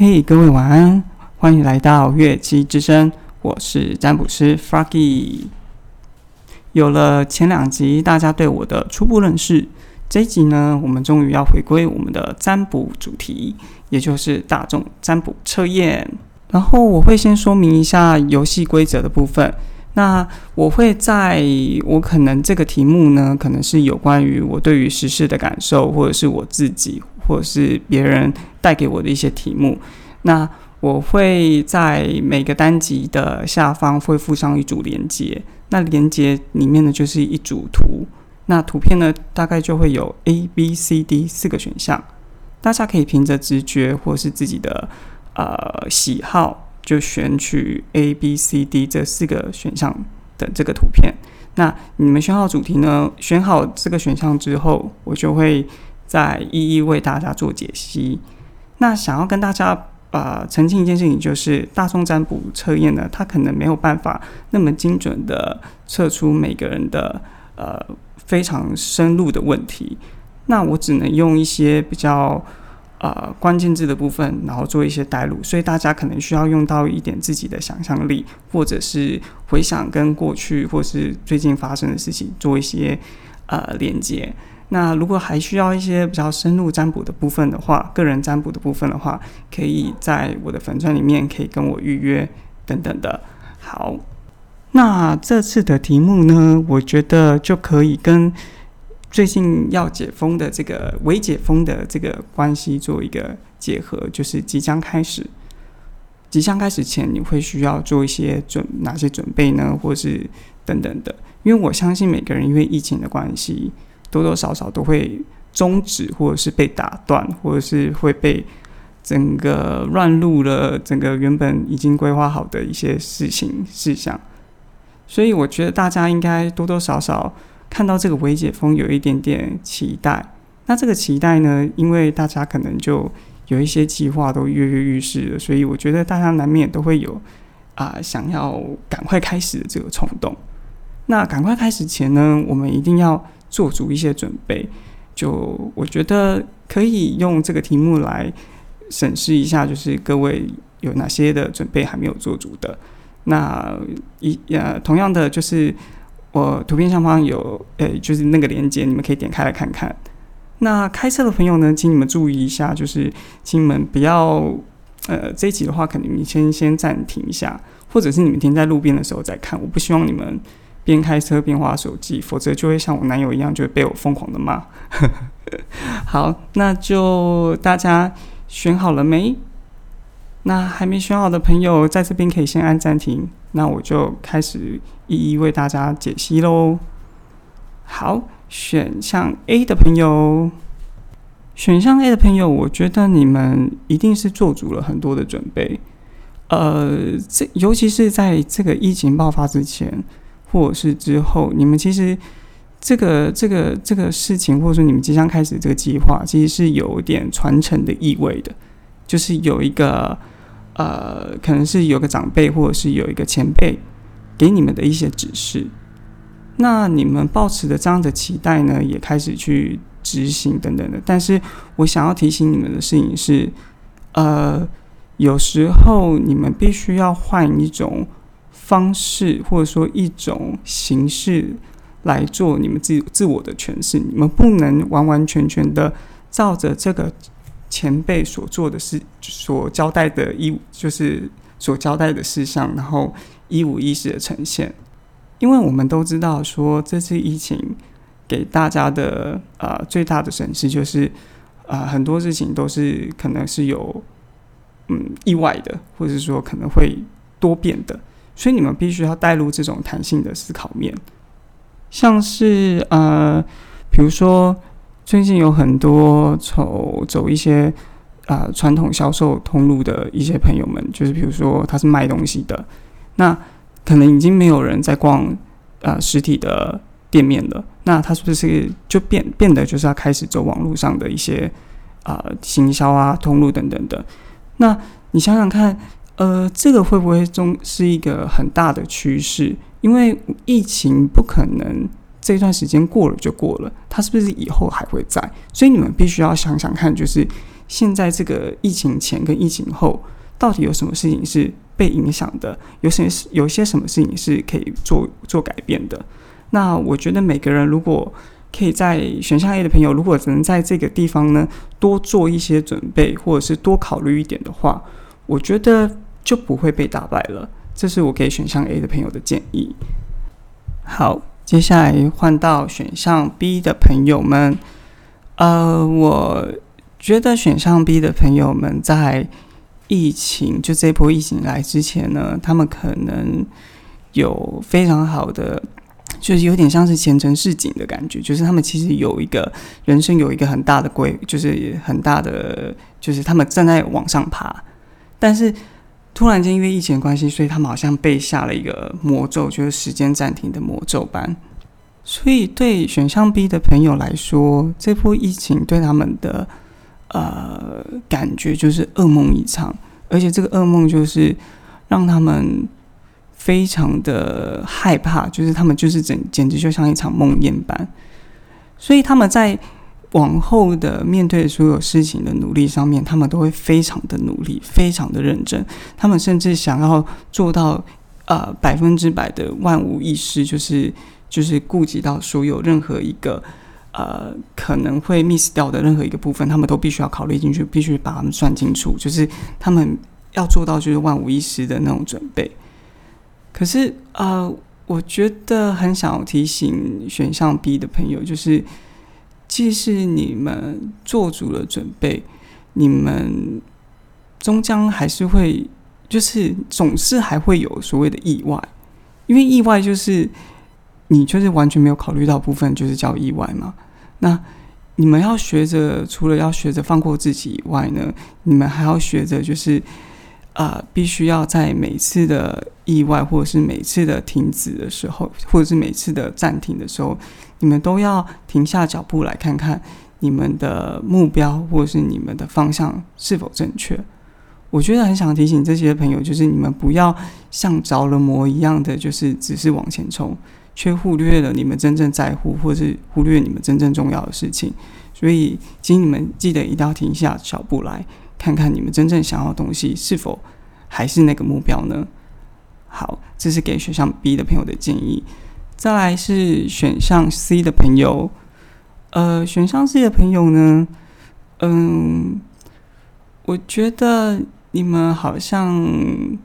嘿，各位晚安，欢迎来到乐器之声，我是占卜师 Froggy。有了前两集大家对我的初步认识，这一集呢，我们终于要回归我们的占卜主题，也就是大众占卜测验。然后我会先说明一下游戏规则的部分。那我会在我可能这个题目呢，可能是有关于我对于时事的感受，或者是我自己，或者是别人带给我的一些题目。那我会在每个单集的下方会附上一组连接，那连接里面呢就是一组图，那图片呢大概就会有 A、B、C、D 四个选项，大家可以凭着直觉或是自己的呃喜好。就选取 A、B、C、D 这四个选项的这个图片。那你们选好主题呢？选好这个选项之后，我就会再一一为大家做解析。那想要跟大家呃澄清一件事情，就是大众占卜测验呢，它可能没有办法那么精准的测出每个人的呃非常深入的问题。那我只能用一些比较。呃，关键字的部分，然后做一些带入，所以大家可能需要用到一点自己的想象力，或者是回想跟过去或是最近发生的事情做一些呃连接。那如果还需要一些比较深入占卜的部分的话，个人占卜的部分的话，可以在我的粉钻里面可以跟我预约等等的。好，那这次的题目呢，我觉得就可以跟。最近要解封的这个未解封的这个关系做一个结合，就是即将开始，即将开始前你会需要做一些准哪些准备呢？或是等等的？因为我相信每个人因为疫情的关系，多多少少都会终止，或者是被打断，或者是会被整个乱入了整个原本已经规划好的一些事情事项，所以我觉得大家应该多多少少。看到这个微解封有一点点期待，那这个期待呢？因为大家可能就有一些计划都跃跃欲试了，所以我觉得大家难免都会有啊想要赶快开始的这个冲动。那赶快开始前呢，我们一定要做足一些准备。就我觉得可以用这个题目来审视一下，就是各位有哪些的准备还没有做足的。那一呃，同样的就是。我图片上方有，呃，就是那个链接，你们可以点开来看看。那开车的朋友呢，请你们注意一下，就是请你们不要，呃，这一集的话，可能你先先暂停一下，或者是你们停在路边的时候再看。我不希望你们边开车边划手机，否则就会像我男友一样，就会被我疯狂的骂。好，那就大家选好了没？那还没选好的朋友，在这边可以先按暂停。那我就开始一一为大家解析喽。好，选项 A 的朋友，选项 A 的朋友，我觉得你们一定是做足了很多的准备。呃，这尤其是在这个疫情爆发之前，或者是之后，你们其实这个这个这个事情，或者说你们即将开始这个计划，其实是有点传承的意味的，就是有一个。呃，可能是有个长辈，或者是有一个前辈给你们的一些指示，那你们抱持的这样的期待呢，也开始去执行等等的。但是我想要提醒你们的事情是，呃，有时候你们必须要换一种方式，或者说一种形式来做你们自自我的诠释。你们不能完完全全的照着这个。前辈所做的事，所交代的一，就是所交代的事项，然后一五一十的呈现。因为我们都知道，说这次疫情给大家的呃最大的损失，就是啊很多事情都是可能是有嗯意外的，或者说可能会多变的，所以你们必须要带入这种弹性的思考面，像是呃比如说。最近有很多走走一些啊传统销售通路的一些朋友们，就是比如说他是卖东西的，那可能已经没有人在逛啊实体的店面了，那他是不是就变变得就是要开始走网络上的一些啊行销啊通路等等的？那你想想看，呃，这个会不会中是一个很大的趋势？因为疫情不可能。这段时间过了就过了，它是不是以后还会在？所以你们必须要想想看，就是现在这个疫情前跟疫情后，到底有什么事情是被影响的？有些有些什么事情是可以做做改变的？那我觉得每个人如果可以在选项 A 的朋友，如果只能在这个地方呢多做一些准备，或者是多考虑一点的话，我觉得就不会被打败了。这是我给选项 A 的朋友的建议。好，接下来换到选项 B 的朋友们。呃，我觉得选项 B 的朋友们在疫情就这波疫情来之前呢，他们可能有非常好的。就是有点像是前程似锦的感觉，就是他们其实有一个人生有一个很大的规，就是很大的，就是他们正在往上爬，但是突然间因为疫情关系，所以他们好像被下了一个魔咒，就是时间暂停的魔咒般。所以对选项 B 的朋友来说，这波疫情对他们的呃感觉就是噩梦一场，而且这个噩梦就是让他们。非常的害怕，就是他们就是整简直就像一场梦魇般，所以他们在往后的面对所有事情的努力上面，他们都会非常的努力，非常的认真。他们甚至想要做到呃百分之百的万无一失，就是就是顾及到所有任何一个呃可能会 miss 掉的任何一个部分，他们都必须要考虑进去，必须把他们算清楚，就是他们要做到就是万无一失的那种准备。可是啊，我觉得很想要提醒选项 B 的朋友，就是即使你们做足了准备，你们终将还是会，就是总是还会有所谓的意外，因为意外就是你就是完全没有考虑到部分，就是叫意外嘛。那你们要学着，除了要学着放过自己以外呢，你们还要学着就是。啊，必须要在每次的意外，或者是每次的停止的时候，或者是每次的暂停的时候，你们都要停下脚步来看看你们的目标，或是你们的方向是否正确。我觉得很想提醒这些朋友，就是你们不要像着了魔一样的，就是只是往前冲，却忽略了你们真正在乎，或是忽略你们真正重要的事情。所以，请你们记得一定要停下脚步来。看看你们真正想要的东西是否还是那个目标呢？好，这是给选项 B 的朋友的建议。再来是选项 C 的朋友，呃，选项 C 的朋友呢，嗯，我觉得你们好像，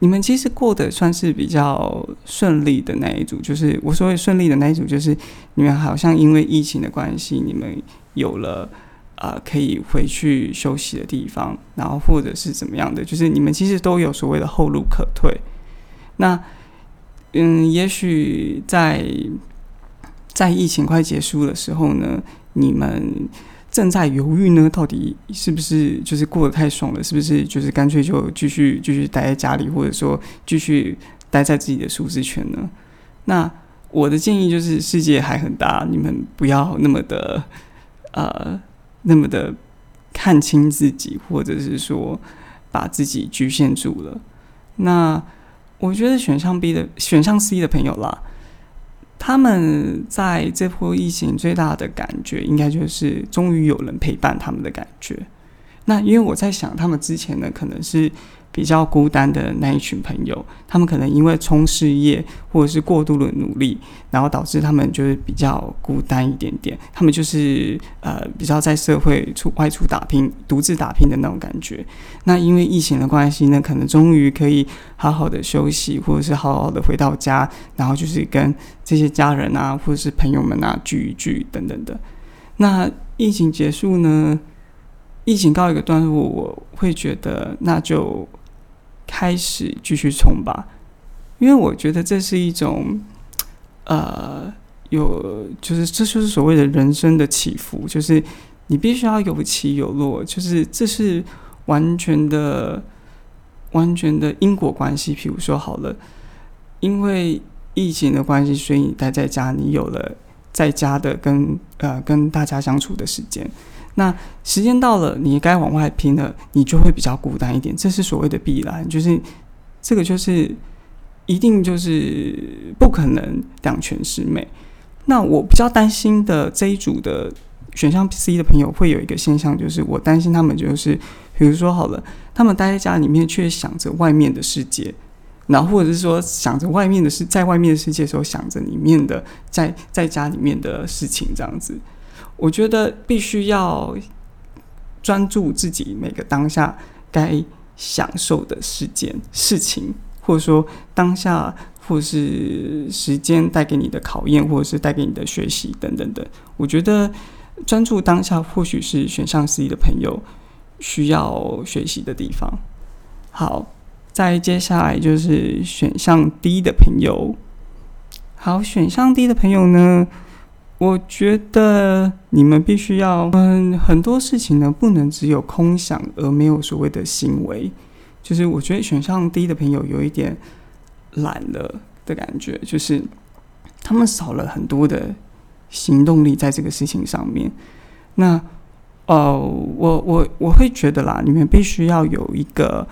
你们其实过得算是比较顺利的那一组，就是我所谓顺利的那一组，就是你们好像因为疫情的关系，你们有了。啊，可以回去休息的地方，然后或者是怎么样的，就是你们其实都有所谓的后路可退。那，嗯，也许在在疫情快结束的时候呢，你们正在犹豫呢，到底是不是就是过得太爽了，是不是就是干脆就继续继续待在家里，或者说继续待在自己的舒适圈呢？那我的建议就是，世界还很大，你们不要那么的呃。那么的看清自己，或者是说把自己局限住了。那我觉得选项 B 的选项 C 的朋友啦，他们在这波疫情最大的感觉，应该就是终于有人陪伴他们的感觉。那因为我在想，他们之前呢，可能是。比较孤单的那一群朋友，他们可能因为冲事业或者是过度的努力，然后导致他们就是比较孤单一点点。他们就是呃比较在社会出外出打拼、独自打拼的那种感觉。那因为疫情的关系呢，可能终于可以好好的休息，或者是好好的回到家，然后就是跟这些家人啊，或者是朋友们啊聚一聚等等的。那疫情结束呢？疫情告一个段落，我会觉得那就。开始继续冲吧，因为我觉得这是一种，呃，有就是这就是所谓的人生的起伏，就是你必须要有起有落，就是这是完全的、完全的因果关系。譬如说，好了，因为疫情的关系，所以你待在家，你有了在家的跟呃跟大家相处的时间。那时间到了，你该往外拼了，你就会比较孤单一点，这是所谓的必然，就是这个就是一定就是不可能两全十美。那我比较担心的这一组的选项 C 的朋友会有一个现象，就是我担心他们就是，比如说好了，他们待在家里面却想着外面的世界，然后或者是说想着外面的事，在外面的世界时候想着里面的在在家里面的事情，这样子，我觉得必须要专注自己每个当下该享受的事件事情，或者说当下。或是时间带给你的考验，或者是带给你的学习等等等，我觉得专注当下或许是选项 C 的朋友需要学习的地方。好，再接下来就是选项 D 的朋友。好，选项 D 的朋友呢，我觉得你们必须要，嗯，很多事情呢不能只有空想而没有所谓的行为。就是我觉得选项低的朋友有一点。懒了的感觉，就是他们少了很多的行动力在这个事情上面。那呃，我我我会觉得啦，你们必须要有一个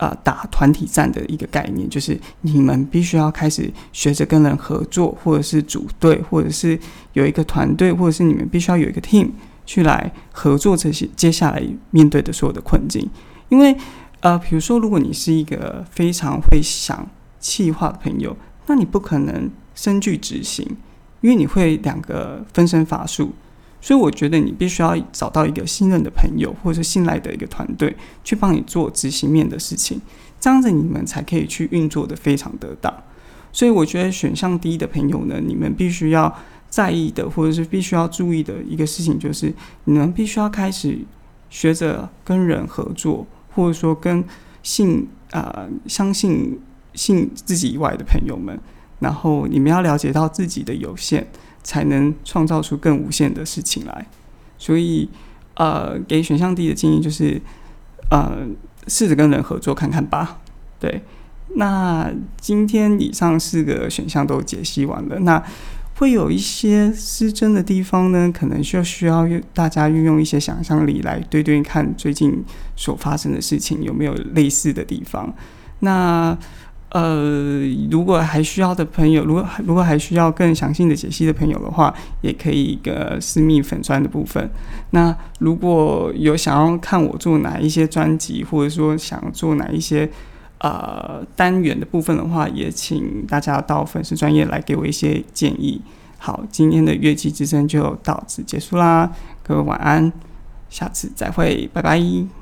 呃打团体战的一个概念，就是你们必须要开始学着跟人合作，或者是组队，或者是有一个团队，或者是你们必须要有一个 team 去来合作这些接下来面对的所有的困境。因为呃，比如说，如果你是一个非常会想气化的朋友，那你不可能身具执行，因为你会两个分身乏术。所以我觉得你必须要找到一个信任的朋友，或者是信赖的一个团队，去帮你做执行面的事情，这样子你们才可以去运作的非常得当。所以我觉得选项第一的朋友呢，你们必须要在意的，或者是必须要注意的一个事情，就是你们必须要开始学着跟人合作，或者说跟信啊相信。信自己以外的朋友们，然后你们要了解到自己的有限，才能创造出更无限的事情来。所以，呃，给选项 D 的建议就是，呃，试着跟人合作看看吧。对，那今天以上四个选项都解析完了，那会有一些失真的地方呢，可能就需要大家运用一些想象力来对对看最近所发生的事情有没有类似的地方。那呃，如果还需要的朋友，如果如果还需要更详细的解析的朋友的话，也可以一个私密粉砖的部分。那如果有想要看我做哪一些专辑，或者说想做哪一些呃单元的部分的话，也请大家到粉丝专业来给我一些建议。好，今天的乐器之声就到此结束啦，各位晚安，下次再会，拜拜。